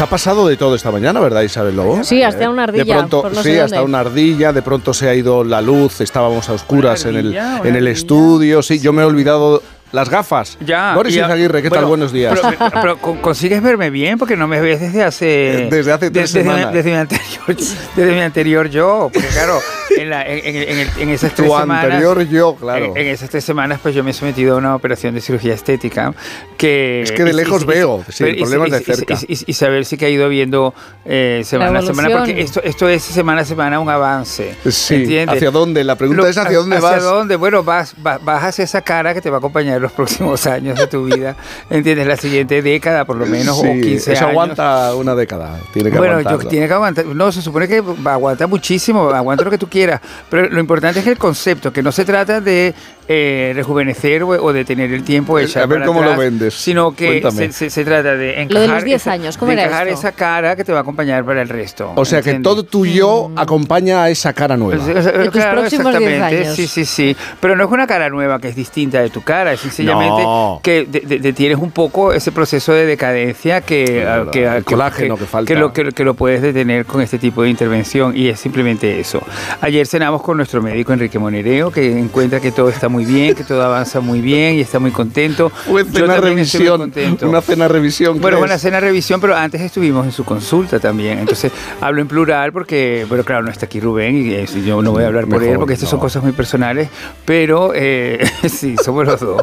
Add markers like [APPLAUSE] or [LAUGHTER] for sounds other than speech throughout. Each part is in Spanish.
Ha pasado de todo esta mañana, ¿verdad, Isabel Lobo? Sí, hasta una ardilla. De pronto, por no sí, sé hasta dónde. una ardilla, de pronto se ha ido la luz, estábamos a oscuras en el, en ¿Una el estudio, sí, yo me he olvidado las gafas. Ya. Boris y- Izaguirre, ¿qué tal? bueno, Buenos días. Pero, pero con- consigues verme bien porque no me ves desde hace. Eh, Desde hace tres desde, semanas. Desde mi anterior, desde mi anterior yo. Porque claro, en, la- en- en- en esas tres tu semanas. anterior yo, claro. En, en esas tres semanas, pues yo me he sometido a una operación de cirugía estética. Que Es que de y- lejos y- y- veo, sin pero y- problemas y- de y- cerca. Y, y- y saber si que ha ido viendo eh, semana a semana. Porque esto, esto es semana a semana un avance. Sí, ¿entiendes? ¿hacia dónde? La pregunta Lo- es ¿hacia dónde ¿Hacia vas? dónde? Bueno, vas, vas, vas hacia esa cara que te va a acompañar en los próximos años de tu vida. [LAUGHS] ¿Entiendes? La siguiente década, por lo menos, Sí, o 15 eso años. aguanta una década, tiene que Bueno, yo, tiene que aguantar. No, se supone que va- aguanta muchísimo, aguanta lo que tú quieras. Pero lo importante es el concepto, que no se trata de eh, rejuvenecer o, o de tener el tiempo Eh, echar a ver para cómo lo atrás, vendes. Sino que se, se- se trata de encajar, Lo de los 10 esa- años, ¿cómo de era encajar esto? esa cara que te va a acompañar para el resto. O sea que ¿entiendes? todo tuyo acompaña a esa cara nueva. Pues, o sea, De tus claro, próximos 10 exactamente. años. Sí, sí, sí. Pero no es una cara nueva que es distinta de tu cara, es sencillamente No. que de- de- detienes un poco ese proceso de decadencia que, ah, que, el colágeno que falta. lo, que, lo puedes detener con este tipo de intervención y es simplemente eso. Ayer cenamos con nuestro médico Enrique Monereo que encuentra que todo está muy bien, que todo avanza muy bien y está muy contento. Una cena revisión. Una cena revisión. Bueno, una cena revisión, pero antes estuvimos en su consulta también. Entonces [LAUGHS] hablo en plural porque, bueno, claro, no está aquí Rubén y eh, yo no voy a hablar por Mejor, él porque estas son no. cosas muy personales, pero eh, [LAUGHS] sí, somos los dos.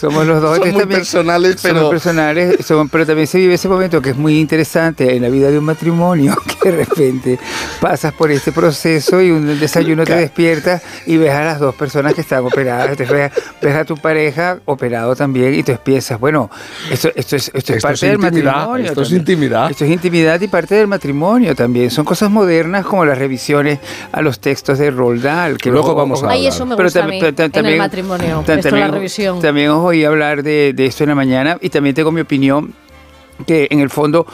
Somos los dos. Son muy también- personales, son pero- muy personales, son- pero también se vive ese momento que es muy interesante en la vida de un matrimonio, [LAUGHS] que de repente pasas por este proceso y un desayuno te despiertas y ves a las dos personas que están operadas, te ves, ves a tu pareja operado también y tú piensas, bueno, esto, esto es, esto es Esto parte es del intimidad, matrimonio. esto es también. intimidad. Esto es intimidad y parte del matrimonio también. Son cosas modernas como las revisiones a los textos de Roald Dahl. Que Luego vamos a Ay, hablar. eso me pero gusta a tam- mí, ta- ta- en el matrimonio. ta- Esto, la revisión. También os oí hablar de, de esto en la mañana y también tengo mi opinión que en el fondo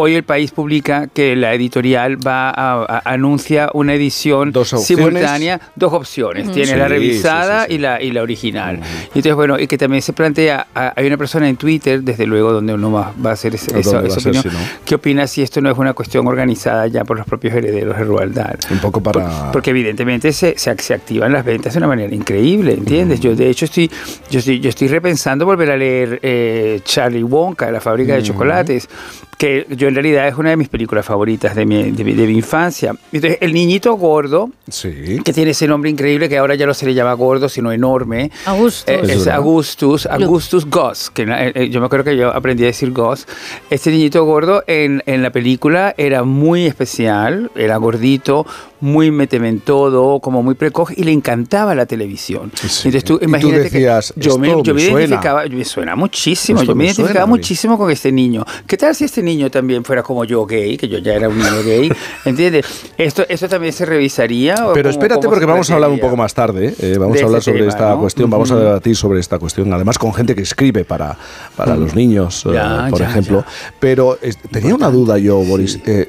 hoy el país publica que la editorial va a, a- anuncia una edición Dos simultánea, dos opciones, tiene Sí, la revisada sí, sí. y la y la original. Y entonces bueno, y que también se plantea, a- hay una persona en Twitter, desde luego donde uno va, va a hacer ese- ¿Dónde esa, esa ser opinión, si no? ¿qué opina si esto no es una cuestión organizada ya por los propios herederos de Roald Dahl? Un poco para... Por- porque evidentemente se, se, se activan las ventas de una manera increíble, ¿entiendes? Yo de hecho estoy, yo estoy, yo estoy repensando volver a leer eh, Charlie Wonka, la fábrica de chocolates, que yo en realidad es una de mis películas favoritas de mi, de mi, de mi infancia. Entonces, el niñito gordo, Sí. que tiene ese nombre increíble que ahora ya no se le llama gordo, sino enorme. Augustus. Eh, Es. Augustus, Augustus Goss, que eh, eh, yo me acuerdo que yo aprendí a decir Goss. Este niñito gordo en, en la película era muy especial, era gordito, muy méteme en todo, como muy precoz y le encantaba la televisión. Sí. Entonces tú Y tú imagínate decías, que yo me, "Esto yo me me suena". identificaba, me suena muchísimo, Esto yo me, me identificaba muchísimo con este niño. ¿Qué tal si este niño también fuera como yo gay, que yo ya era un niño gay? [LAUGHS] ¿Entiendes? Esto, esto también se revisaría. o Pero cómo- espérate cómo porque vamos a hablar un poco más tarde. eh, vamos De a hablar sobre tema, esta ¿no? cuestión, vamos a debatir sobre esta cuestión, además con gente que escribe para, para los niños, eh, Ya, por ya, ejemplo. ya. Pero eh, tenía una duda yo, Boris. eh,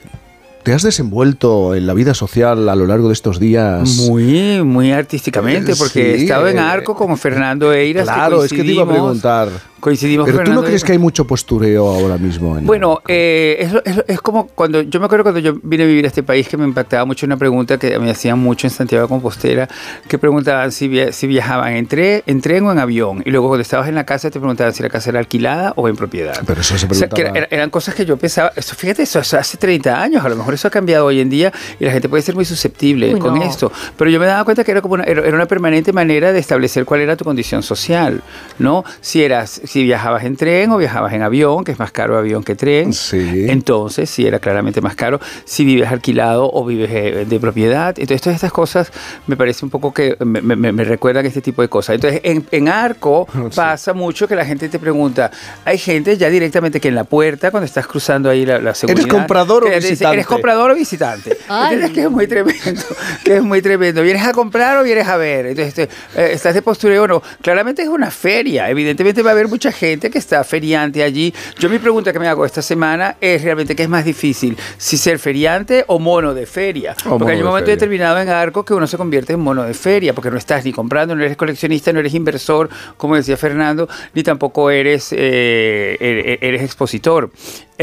¿Te has desenvuelto en la vida social a lo largo de estos días? Muy, muy artísticamente, Eh, porque he sí, estado en arco con Fernando Eiras. Claro, es que te iba a preguntar. Coincidimos Pero tú no Fernando crees que hay mucho postureo ahora mismo. En Bueno, eh, es, es- es como cuando yo me acuerdo cuando yo vine a vivir a este país que me impactaba mucho una pregunta que me hacían mucho en Santiago de Compostela, que preguntaban si, via- si viajaban en, tre- en tren o en avión. Y luego cuando estabas en la casa te preguntaban si la casa era alquilada o en propiedad. Pero eso se O sea, que preguntaba. era- eran cosas que yo pensaba, eso, fíjate, eso, eso hace 30 años, a lo mejor eso ha cambiado hoy en día y la gente puede ser muy susceptible Uy, con no. esto. Pero yo me daba cuenta que era como una, era era una permanente manera de establecer cuál era tu condición social, ¿no? Si eras, si viajabas en tren o viajabas en avión, que es más caro avión que tren, Sí. entonces sí era claramente más caro. Si vives alquilado o vives eh, de propiedad, entonces todas estas cosas me parece un poco que me, me- me recuerdan este tipo de cosas. Entonces en, en Arco [LAUGHS] Sí. pasa mucho que la gente te pregunta, hay gente ya directamente que en la puerta, cuando estás cruzando ahí la, la seguridad... comprador o dice, visitante? ¿Eres comprador o visitante? [LAUGHS] Ay. ¿Entiendes? Que es muy tremendo, [LAUGHS] que es muy tremendo. ¿Vienes a comprar o vienes a ver? Entonces, este, eh, ¿estás de postureo o no? Claramente es una feria. Evidentemente va a haber mucha gente que está feriante allí. Yo mi pregunta que me hago esta semana es realmente qué es más difícil, si ser feriante o mono de feria. O porque hay un momento determinado en Arco que uno se convierte en mono de feria, porque no estás ni comprando, no eres coleccionista, no eres inversor, como decía Fernando, ni tampoco eres, eh, er- eres expositor.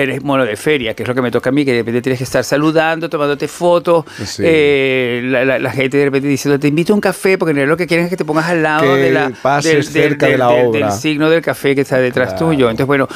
Eres mono de feria, que es lo que me toca a mí, que de repente tienes que estar saludando, tomándote fotos, Sí. eh, la, la- la gente de repente diciendo, te invito a un café, porque en realidad lo que quieren es que te pongas al lado Que de la, pases cerca de la del- obra. del signo del café que está detrás Claro. tuyo. Entonces, bueno...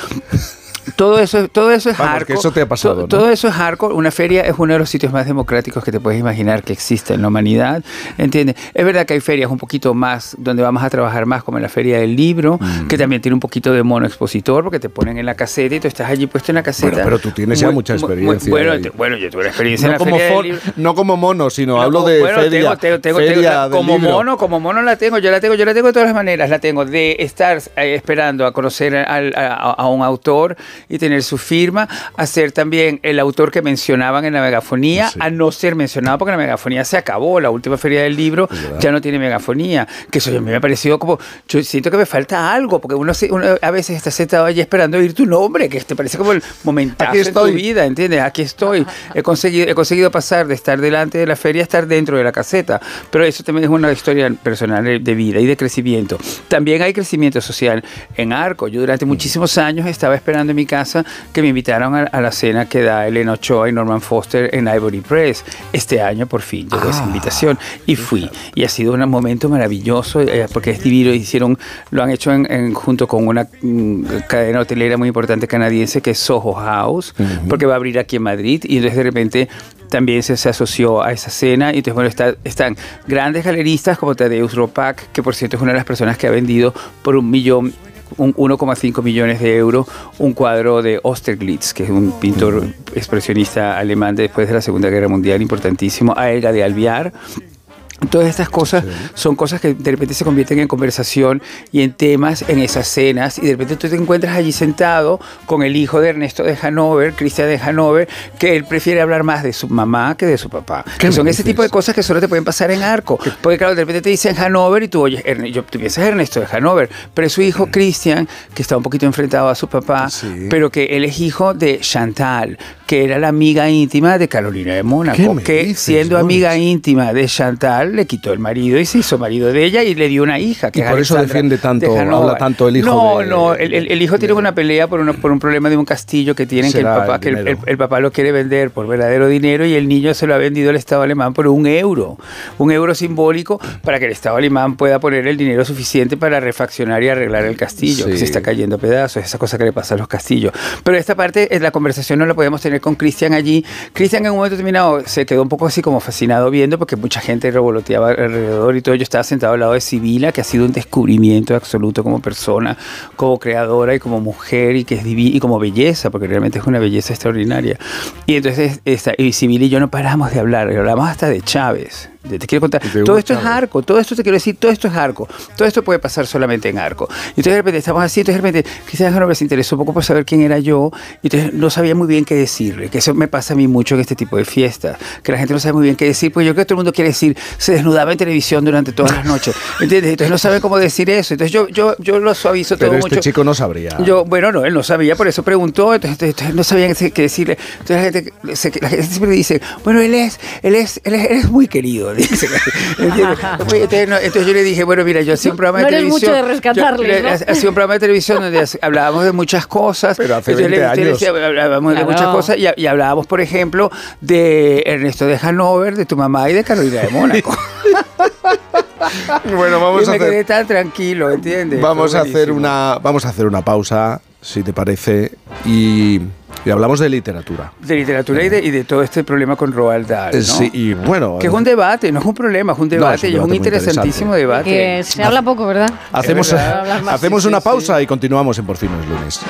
Todo eso, todo eso es Vamos, hardcore. eso te ha pasado. Todo eso es hardcore. Una feria es uno de los sitios más democráticos que te puedes imaginar que existe en la humanidad. ¿Entiendes? Es verdad que hay ferias un poquito más, donde vamos a trabajar más, como en la Feria del Libro, Mm. que también tiene un poquito de mono expositor, porque te ponen en la caseta y tú estás allí puesto en la caseta. Bueno, pero tú tienes ya mucha experiencia bueno, te- bueno, yo tuve experiencia No en la como, Feria for- del Libro. no como mono, sino No, hablo como- de bueno, feria, tengo- tengo- tengo- feria tengo- del como libro. mono, como mono la tengo, yo la tengo, yo la tengo de todas las maneras, la tengo de estar eh, esperando a conocer al- a, a un autor y tener su firma, a ser también el autor que mencionaban en la megafonía, Sí. a no ser mencionado porque la megafonía se acabó, la última feria del libro ya no tiene megafonía, que eso a mí me ha parecido como, yo siento que me falta algo, porque uno, se- uno a veces está sentado allí esperando oír tu nombre, que te parece como el momentazo de tu vida, ¿entiendes? Aquí estoy. He conseguido, he conseguido pasar de estar delante de la feria a estar dentro de la caseta. Pero eso también es una historia personal de- de vida y de crecimiento. También hay crecimiento social en Arco. Yo durante muchísimos años estaba esperando en mi casa que me invitaran a, a la cena que da Elena Ochoa y Norman Foster en Ivory Press. Este año por fin llegó esa Ah, invitación y fui. Y ha sido un momento maravilloso eh, porque es divino. Hicieron, lo han hecho en, en- junto con una mm, cadena hotelera muy importante canadiense que es Soho House, porque va a abrir aquí en Madrid y entonces de repente también se, se asoció a esa cena y entonces bueno está- están grandes galeristas como Tadeusz Ropak que por cierto es una de las personas que ha vendido por un millón 1,5 millones de euros un cuadro de Osterglitz, que es un pintor expresionista alemán de después de la Segunda Guerra Mundial importantísimo, a Elga de Alvear. Todas estas cosas son cosas que de repente se convierten en conversación y en temas en esas cenas y de repente tú te encuentras allí sentado con el hijo de Ernesto de Hanover, Cristian de Hanover, que él prefiere hablar más de su mamá que de su papá. ¿Qué Que son ese tipo de cosas que solo te pueden pasar en arco. Porque claro, de repente te dicen Hanover y tú oyes, yo, tú piensas Ernesto de Hanover, pero es su hijo Cristian, que está un poquito enfrentado a su papá, Sí. pero que él es hijo de Chantal, que era la amiga íntima de Carolina de ¿Qué Mónaco, que dices, siendo Boris? amiga íntima de Chantal, le quitó el marido y se hizo marido de ella y le dio una hija. Que Y es por eso defiende tanto, habla tanto el hijo No, de- no, el, el- el hijo tiene una pelea por, una- por un problema de un castillo que tienen, que el papá, que el, papá lo quiere vender por verdadero dinero y el niño se lo ha vendido al Estado alemán por un euro. Un euro simbólico para que el Estado alemán pueda poner el dinero suficiente para refaccionar y arreglar el castillo, que se está cayendo a pedazos, esa cosa que le pasa a los castillos. Pero esta parte, eh, la conversación no la podemos tener con Cristian allí. Cristian en un momento determinado se quedó un poco así como fascinado viendo porque mucha gente revoloteaba alrededor y todo. Yo estaba sentado al lado de Sibila, que ha sido un descubrimiento absoluto como persona, como creadora y como mujer y que es divi- y como belleza, porque realmente es una belleza extraordinaria. Y entonces esta, y Sibila y yo no paramos de hablar, hablamos hasta de Chávez. Te quiero contar, todo esto es arco, todo esto te quiero decir, todo esto es arco, todo esto puede pasar solamente en arco. Y entonces de repente estamos así, entonces de repente Cristian Hanover se interesó un poco por saber quién era yo, y entonces no sabía muy bien qué decirle, que eso me pasa a mí mucho en este tipo de fiestas, que la gente no sabe muy bien qué decir, pues yo creo que todo el mundo quiere decir, se desnudaba en televisión durante todas las noches, [LAUGHS] ¿entiendes? Entonces no sabe cómo decir eso, entonces yo, yo, yo lo suavizo Pero todo este mucho. chico no sabría. Yo, bueno, no, él no sabía, por eso preguntó, entonces, entonces- no sabían qué decirle. Entonces la gente, la gente siempre dice, bueno, él es, él es, él es, él es muy querido, [LAUGHS] Entonces, yo le dije, bueno, mira, yo hacía un programa No de eres mucho televisión. de rescatarle, yo ¿no? Hacía un programa de televisión donde hablábamos de muchas cosas. Pero hace Entonces, yo le- 20 yo le años. decía, hablábamos de muchas cosas y, y hablábamos, por ejemplo, de Ernesto de Hanover, de tu mamá y de Carolina de Mónaco. [LAUGHS] Bueno, vamos y a me quedé hacer, tan tranquilo, ¿entiendes? vamos a hacer una, vamos a hacer una pausa, si te parece, y, y hablamos de literatura. De literatura y de, y de todo este problema con Roald Dahl, ¿no? Eh, Sí, y bueno, Que es un debate, no es un problema, es un debate es un interesantísimo debate. Que se habla poco, ¿verdad? hacemos, verdad. Hacemos sí, una sí, pausa y continuamos en Por fin no es lunes.